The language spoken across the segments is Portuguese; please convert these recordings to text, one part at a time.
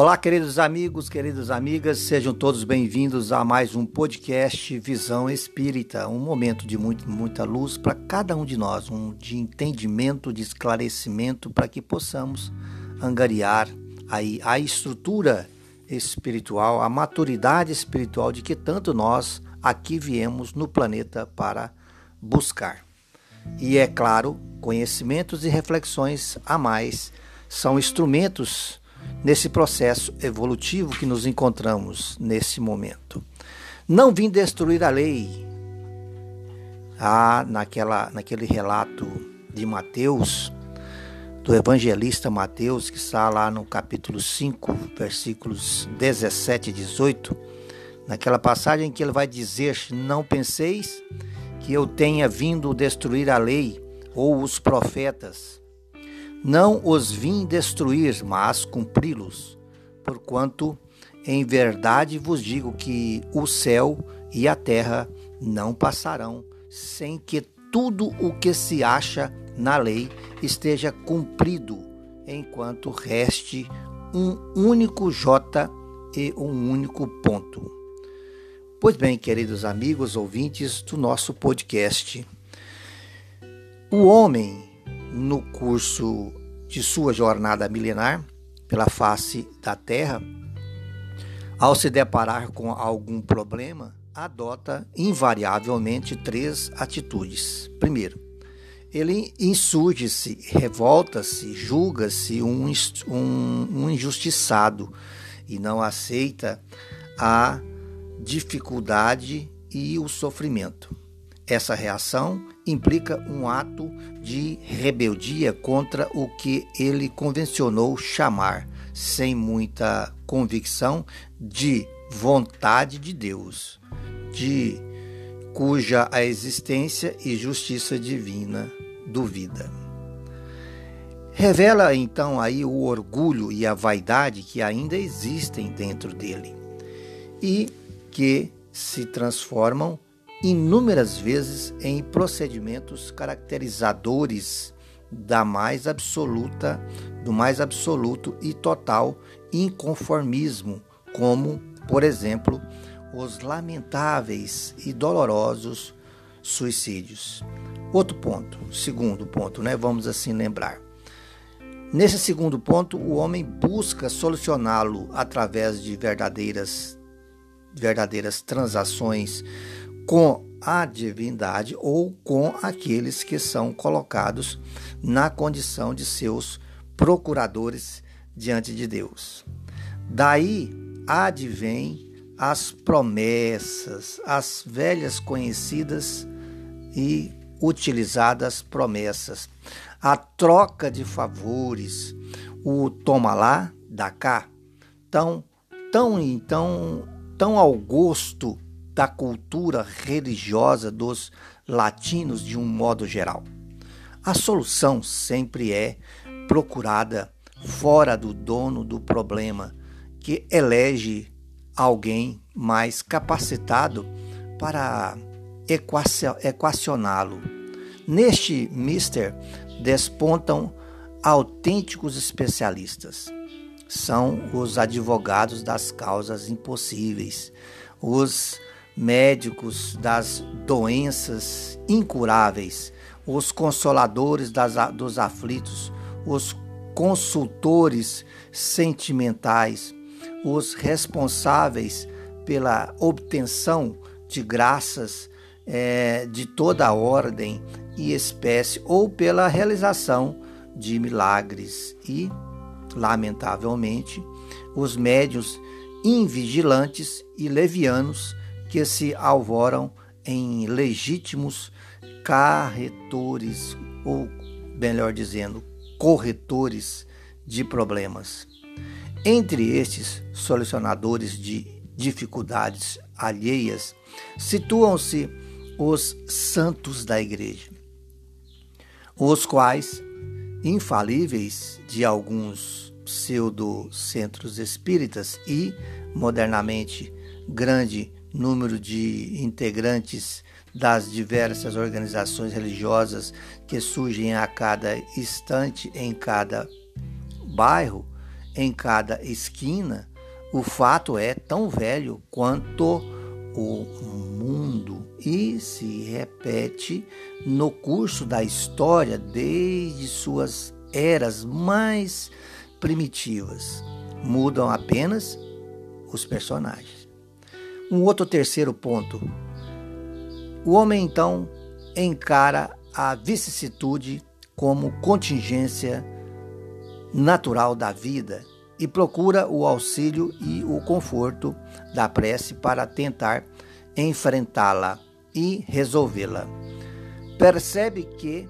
Olá, queridos amigos, queridas amigas, sejam todos bem-vindos a mais um podcast Visão Espírita, um momento de muito, muita luz para cada um de nós, um de entendimento, de esclarecimento, para que possamos angariar aí a estrutura espiritual, a maturidade espiritual de que tanto nós aqui viemos no planeta para buscar. E é claro, conhecimentos e reflexões a mais são instrumentos nesse processo evolutivo que nos encontramos nesse momento. Não vim destruir a lei. Ah, naquela, naquele relato de Mateus, do evangelista Mateus, que está lá no capítulo 5, versículos 17 e 18, naquela passagem que ele vai dizer: Não penseis que eu tenha vindo destruir a lei ou os profetas. Não os vim destruir, mas cumpri-los. Porquanto, em verdade vos digo que o céu e a terra não passarão sem que tudo o que se acha na lei esteja cumprido, enquanto reste um único J e um único ponto. Pois bem, queridos amigos ouvintes do nosso podcast, o homem no curso de sua jornada milenar pela face da Terra, ao se deparar com algum problema, adota invariavelmente três atitudes. Primeiro, ele insurge-se, revolta-se, julga-se um, um, um injustiçado e não aceita a dificuldade e o sofrimento. Essa reação implica um ato de rebeldia contra o que ele convencionou chamar, sem muita convicção, de vontade de Deus, de cuja a existência e justiça divina duvida. Revela então aí o orgulho e a vaidade que ainda existem dentro dele e que se transformam inúmeras vezes em procedimentos caracterizadores da mais absoluta, do mais absoluto e total inconformismo, como, por exemplo, os lamentáveis e dolorosos suicídios. Outro ponto, segundo ponto, né? Vamos assim lembrar. Nesse segundo ponto, o homem busca solucioná-lo através de verdadeiras verdadeiras transações com a divindade ou com aqueles que são colocados na condição de seus procuradores diante de Deus. Daí advém as promessas, as velhas conhecidas e utilizadas promessas, a troca de favores, o toma lá, dá cá, tão, tão, então, tão ao gosto da cultura religiosa dos latinos de um modo geral. A solução sempre é procurada fora do dono do problema, que elege alguém mais capacitado para equacioná-lo. Neste mister despontam autênticos especialistas. São os advogados das causas impossíveis, os médicos das doenças incuráveis, os consoladores das, dos aflitos, os consultores sentimentais, os responsáveis pela obtenção de graças é, de toda a ordem e espécie ou pela realização de milagres. E, lamentavelmente, os médios invigilantes e levianos que se alvoram em legítimos carretores, ou melhor dizendo, corretores de problemas. Entre estes solucionadores de dificuldades alheias, situam-se os santos da Igreja, os quais, infalíveis de alguns pseudo-centros espíritas e, modernamente, grande número de integrantes das diversas organizações religiosas que surgem a cada instante em cada bairro, em cada esquina, o fato é tão velho quanto o mundo e se repete no curso da história desde suas eras mais primitivas. Mudam apenas os personagens. Um outro terceiro ponto. O homem então encara a vicissitude como contingência natural da vida e procura o auxílio e o conforto da prece para tentar enfrentá-la e resolvê-la. Percebe que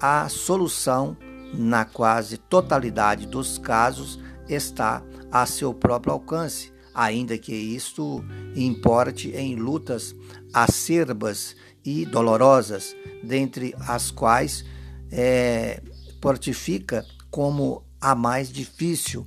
a solução, na quase totalidade dos casos, está a seu próprio alcance, ainda que isto importe em lutas acerbas e dolorosas, dentre as quais é, portifica como a mais difícil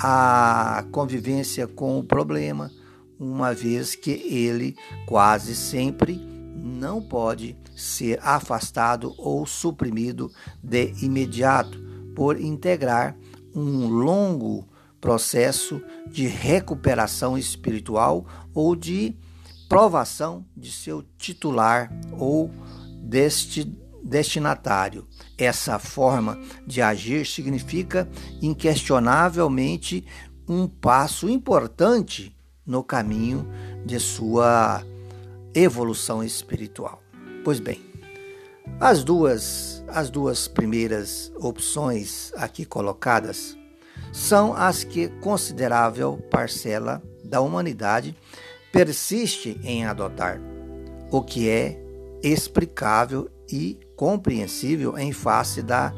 a convivência com o problema, uma vez que ele quase sempre não pode ser afastado ou suprimido de imediato por integrar um longo processo de recuperação espiritual ou de provação de seu titular ou deste destinatário. Essa forma de agir significa inquestionavelmente um passo importante no caminho de sua evolução espiritual. Pois bem, as duas as duas primeiras opções aqui colocadas são as que considerável parcela da humanidade persiste em adotar, o que é explicável e compreensível em face da,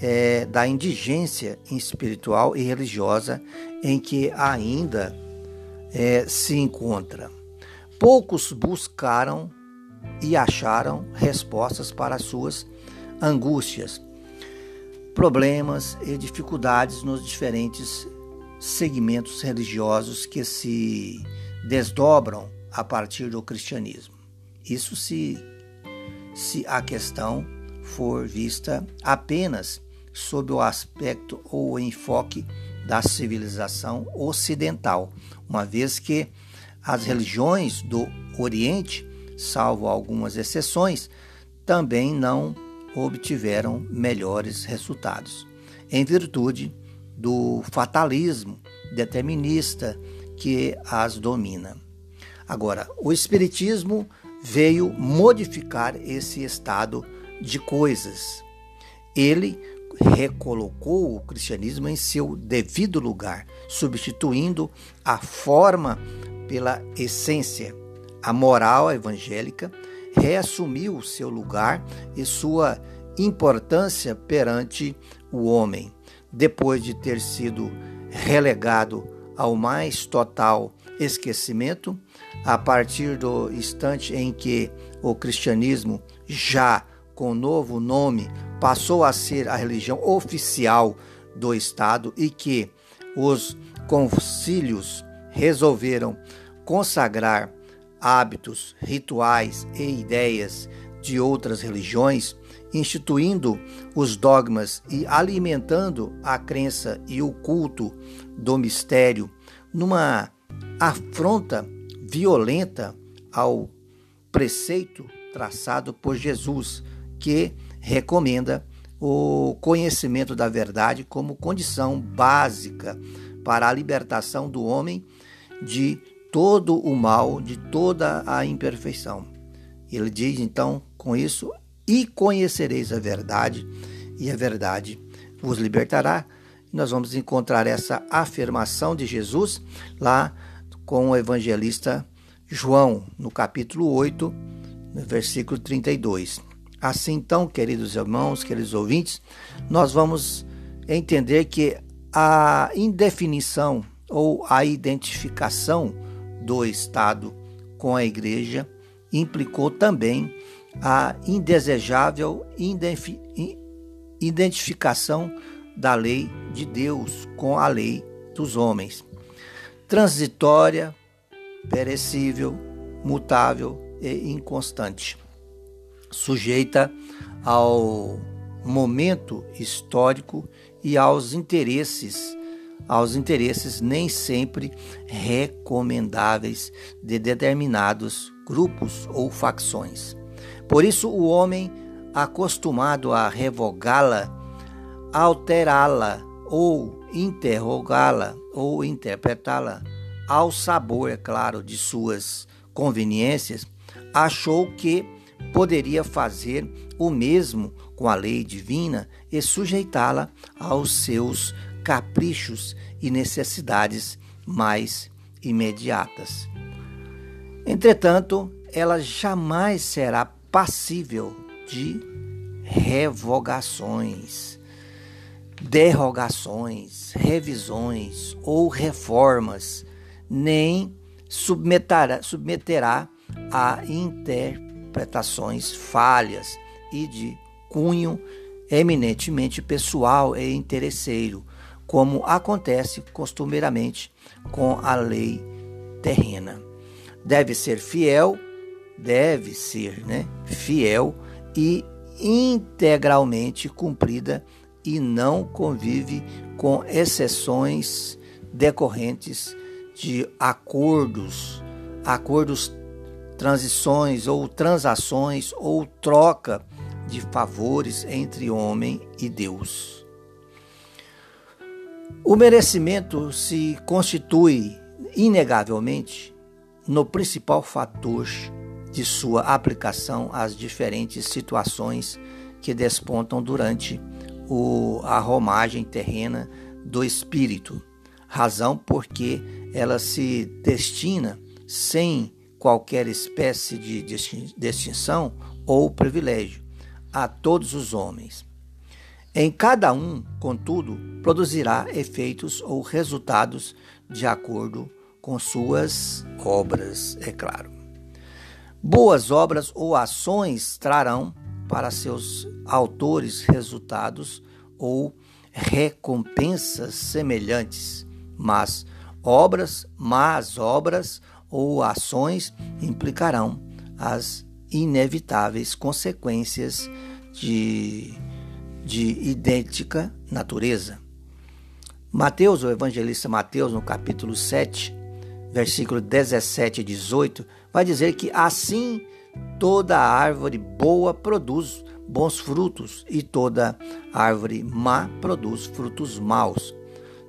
é, da indigência espiritual e religiosa em que ainda é, se encontra. Poucos buscaram e acharam respostas para suas angústias, problemas e dificuldades nos diferentes segmentos religiosos que se desdobram a partir do cristianismo. Isso se se a questão for vista apenas sob o aspecto ou enfoque da civilização ocidental, uma vez que as religiões do Oriente, salvo algumas exceções, também não obtiveram melhores resultados, em virtude do fatalismo determinista que as domina. Agora, o Espiritismo veio modificar esse estado de coisas. Ele recolocou o cristianismo em seu devido lugar, substituindo a forma pela essência. A moral evangélica reassumiu seu lugar e sua importância perante o homem, depois de ter sido relegado ao mais total esquecimento, a partir do instante em que o cristianismo, já com novo nome, passou a ser a religião oficial do Estado e que os concílios resolveram consagrar hábitos, rituais e ideias de outras religiões, instituindo os dogmas e alimentando a crença e o culto do mistério numa afronta violenta ao preceito traçado por Jesus, que recomenda o conhecimento da verdade como condição básica para a libertação do homem de todo o mal, de toda a imperfeição. Ele diz então com isso: E conhecereis a verdade, e a verdade vos libertará. Nós vamos encontrar essa afirmação de Jesus lá com o evangelista João, no capítulo 8, no versículo 32. Assim, então, queridos irmãos, queridos ouvintes, nós vamos entender que a indefinição ou a identificação do Estado com a Igreja implicou também a indesejável identificação da lei de Deus com a lei dos homens. Transitória, perecível, mutável e inconstante, sujeita ao momento histórico e aos interesses aos interesses nem sempre recomendáveis de determinados grupos ou facções. Por isso, o homem acostumado a revogá-la, alterá-la ou interrogá-la ou interpretá-la ao sabor, é claro, de suas conveniências, achou que poderia fazer o mesmo com a lei divina e sujeitá-la aos seus caprichos e necessidades mais imediatas. Entretanto, ela jamais será passível de revogações, derrogações, revisões ou reformas, nem submeterá, submeterá a interpretações falhas e de cunho eminentemente pessoal e interesseiro, como acontece costumeiramente com a lei terrena. Deve ser fiel, deve ser, né, fiel e integralmente cumprida e não convive com exceções decorrentes de acordos, acordos, transições ou transações ou troca de favores entre homem e Deus. O merecimento se constitui inegavelmente no principal fator de sua aplicação às diferentes situações que despontam durante o, a romagem terrena do espírito, razão porque ela se destina sem qualquer espécie de distinção ou privilégio a todos os homens. Em cada um, contudo, produzirá efeitos ou resultados de acordo com suas obras, é claro. Boas obras ou ações trarão para seus autores resultados ou recompensas semelhantes, mas obras, más obras ou ações implicarão as inevitáveis consequências de, de idêntica natureza. Mateus, o evangelista Mateus, no capítulo 7, versículo 17 e 18, vai dizer que assim toda árvore boa produz bons frutos e toda árvore má produz frutos maus.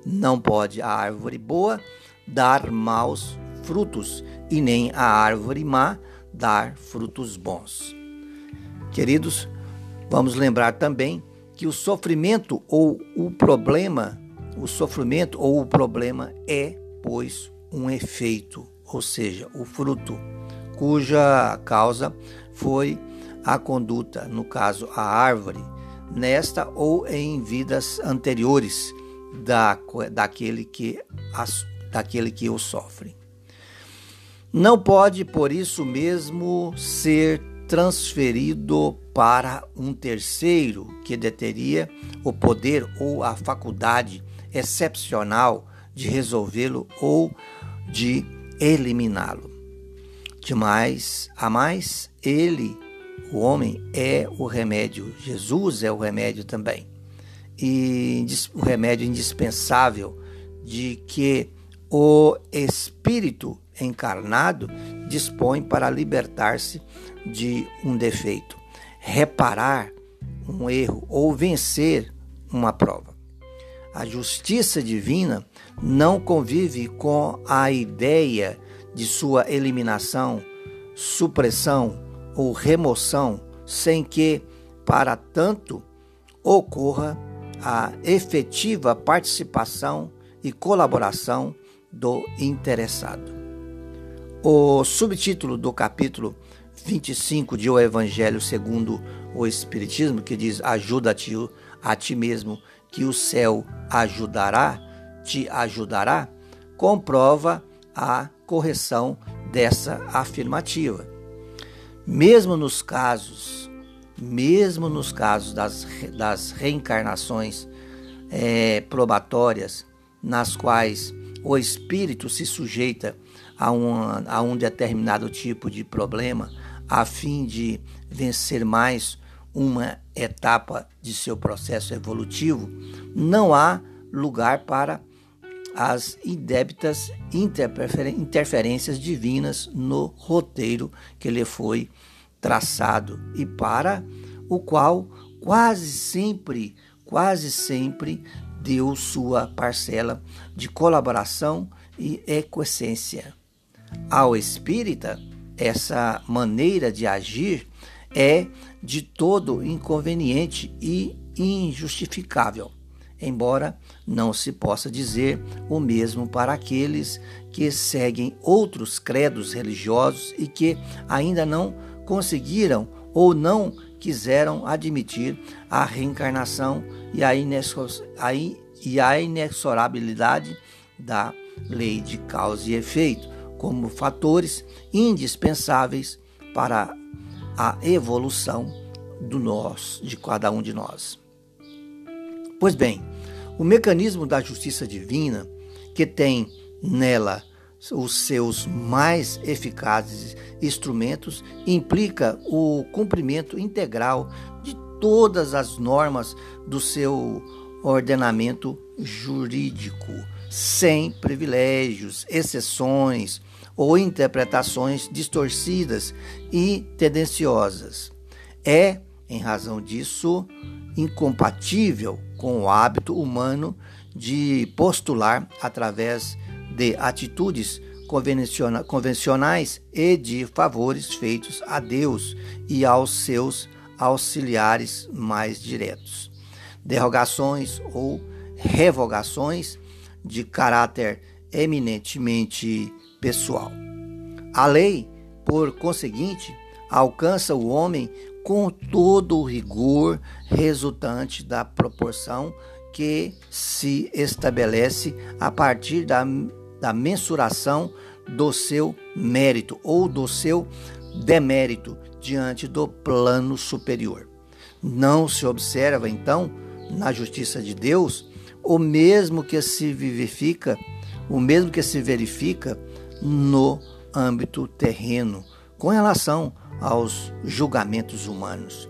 Não pode a árvore boa dar maus frutos e nem a árvore má dar frutos bons. Queridos, vamos lembrar também que o sofrimento ou o problema, o sofrimento ou o problema é, pois, um efeito, ou seja, o fruto, cuja causa foi a conduta, no caso a árvore, nesta ou em vidas anteriores da, daquele, que, daquele que o sofre. Não pode, por isso mesmo, ser transferido para um terceiro que deteria o poder ou a faculdade excepcional de resolvê-lo ou de eliminá-lo. De mais a mais, ele, o homem, é o remédio. Jesus é o remédio também. E o remédio indispensável de que o Espírito encarnado dispõe para libertar-se de um defeito, reparar um erro ou vencer uma prova. A justiça divina não convive com a ideia de sua eliminação, supressão ou remoção, sem que, para tanto, ocorra a efetiva participação e colaboração do interessado. O subtítulo do capítulo 25 de O Evangelho segundo o Espiritismo, que diz: Ajuda-te a ti mesmo, que o céu ajudará, te ajudará, comprova a correção dessa afirmativa. Mesmo nos casos, mesmo nos casos das, das reencarnações é, probatórias, nas quais o espírito se sujeita a, a um determinado tipo de problema, a fim de vencer mais uma etapa de seu processo evolutivo, não há lugar para as indébitas interferências divinas no roteiro que lhe foi traçado e para o qual quase sempre, quase sempre deu sua parcela de colaboração e ecoessência. Ao espírita, essa maneira de agir é de todo inconveniente e injustificável embora não se possa dizer o mesmo para aqueles que seguem outros credos religiosos e que ainda não conseguiram ou não quiseram admitir a reencarnação e a, inexorabilidade da lei de causa e efeito como fatores indispensáveis para a evolução do nós, de cada um de nós. Pois bem, o mecanismo da justiça divina, que tem nela os seus mais eficazes instrumentos, implica o cumprimento integral de todas as normas do seu ordenamento jurídico, sem privilégios, exceções ou interpretações distorcidas e tendenciosas. É, em razão disso, incompatível com o hábito humano de postular através de atitudes convencionais e de favores feitos a Deus e aos seus auxiliares mais diretos. Derrogações ou revogações de caráter eminentemente pessoal. A lei, por conseguinte, alcança o homem com todo o rigor resultante da proporção que se estabelece a partir da, da mensuração do seu mérito ou do seu demérito diante do plano superior. Não se observa, então, na justiça de Deus, o mesmo que se vivifica, o mesmo que se verifica no âmbito terreno, com relação aos julgamentos humanos.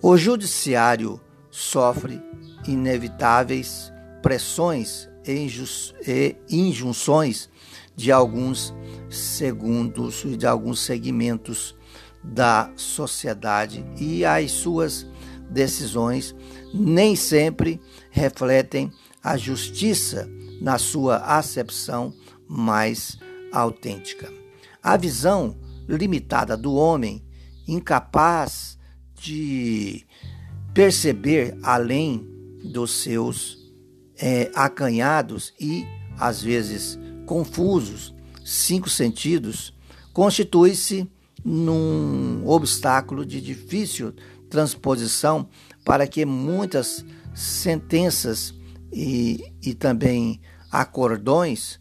O judiciário sofre inevitáveis pressões e injunções de alguns segundos e de alguns segmentos da sociedade e as suas decisões nem sempre refletem a justiça na sua acepção mais autêntica. A visão limitada do homem, incapaz de perceber além dos seus é, acanhados e, às vezes, confusos cinco sentidos, constitui-se num obstáculo de difícil transposição para que muitas sentenças e, e também acordões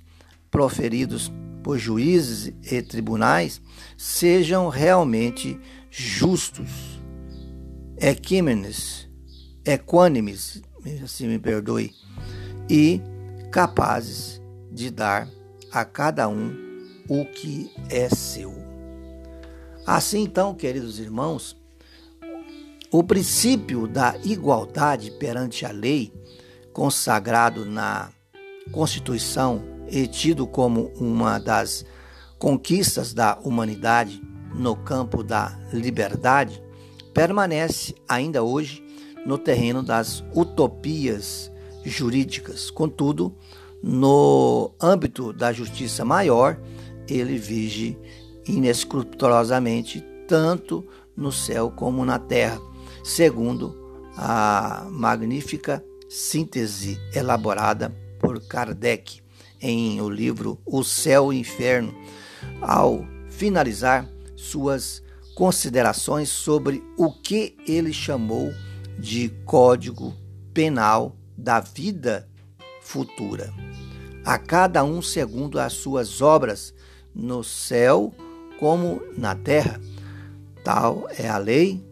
proferidos por juízes e tribunais sejam realmente justos, equímenes, equânimes, assim me perdoe, e capazes de dar a cada um o que é seu. Assim então, queridos irmãos, o princípio da igualdade perante a lei, consagrado na Constituição e tido como uma das conquistas da humanidade no campo da liberdade, permanece ainda hoje no terreno das utopias jurídicas. Contudo, no âmbito da justiça maior, ele vige inescrupulosamente tanto no céu como na terra, segundo a magnífica síntese elaborada por Kardec em o livro O Céu e o Inferno, ao finalizar suas considerações sobre o que ele chamou de Código Penal da Vida Futura. A cada um segundo as suas obras, no céu como na terra. Tal é a lei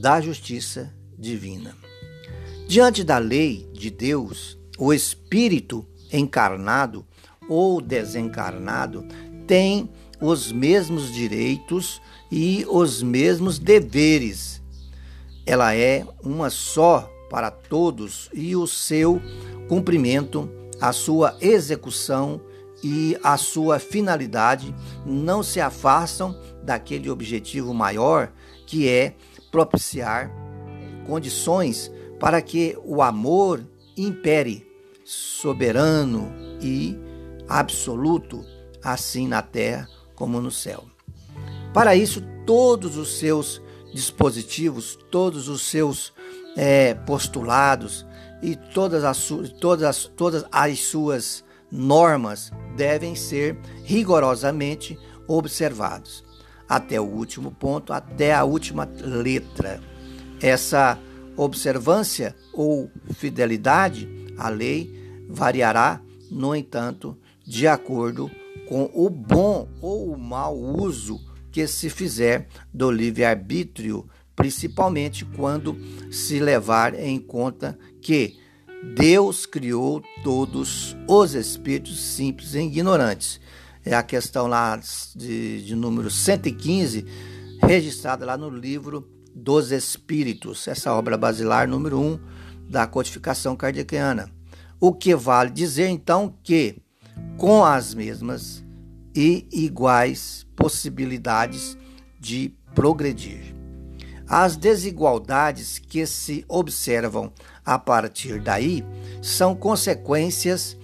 da justiça divina. Diante da lei de Deus, o Espírito encarnado ou desencarnado tem os mesmos direitos e os mesmos deveres. Ela é uma só para todos e o seu cumprimento a sua execução e a sua finalidade não se afastam daquele objetivo maior que é propiciar condições para que o amor impere soberano e absoluto, assim na terra como no céu. Para isso, todos os seus dispositivos, todos os seus é, postulados e todas as, todas, as, todas as suas normas devem ser rigorosamente observados até o último ponto, até a última letra. Essa observância ou fidelidade à lei variará, no entanto, de acordo com o bom ou o mau uso que se fizer do livre-arbítrio, principalmente quando se levar em conta que Deus criou todos os espíritos simples e ignorantes. É a questão lá de, de número 115, registrada lá no livro dos Espíritos, essa obra basilar número 1 da codificação kardeciana. O que vale dizer então que, com as mesmas e iguais possibilidades de progredir. As desigualdades que se observam a partir daí são consequências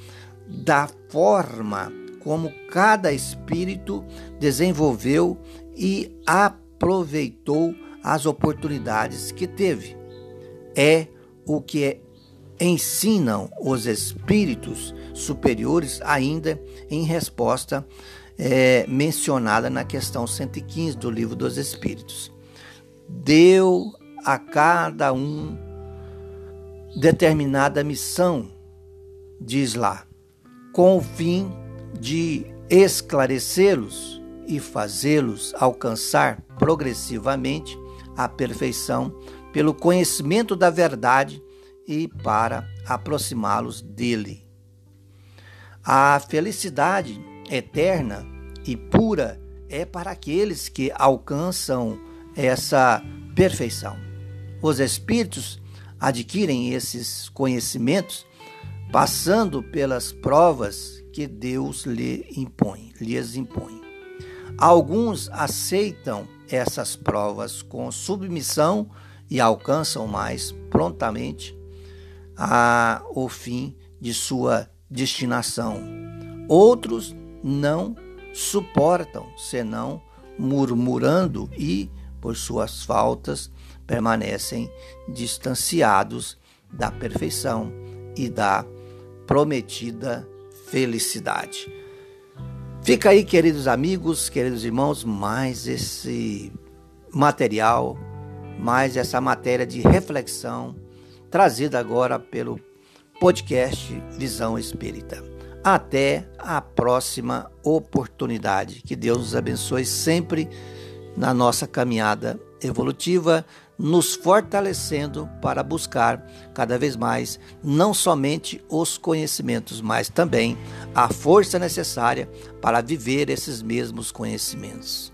da forma como cada espírito desenvolveu e aproveitou as oportunidades que teve. É o que ensinam os espíritos superiores, ainda em resposta é, mencionada na questão 115 do Livro dos Espíritos. Deu a cada um determinada missão, diz lá, com o fim de esclarecê-los e fazê-los alcançar progressivamente a perfeição pelo conhecimento da verdade e para aproximá-los dele. A felicidade eterna e pura é para aqueles que alcançam essa perfeição. Os espíritos adquirem esses conhecimentos passando pelas provas que Deus lhe impõe, lhes impõe. Alguns aceitam essas provas com submissão e alcançam mais prontamente a, o fim de sua destinação. Outros não suportam, senão murmurando e, por suas faltas, permanecem distanciados da perfeição e da prometida felicidade. Fica aí, queridos amigos, queridos irmãos, mais esse material, mais essa matéria de reflexão trazida agora pelo podcast Visão Espírita. Até a próxima oportunidade. Que Deus nos abençoe sempre na nossa caminhada evolutiva, nos fortalecendo para buscar cada vez mais não somente os conhecimentos, mas também a força necessária para viver esses mesmos conhecimentos.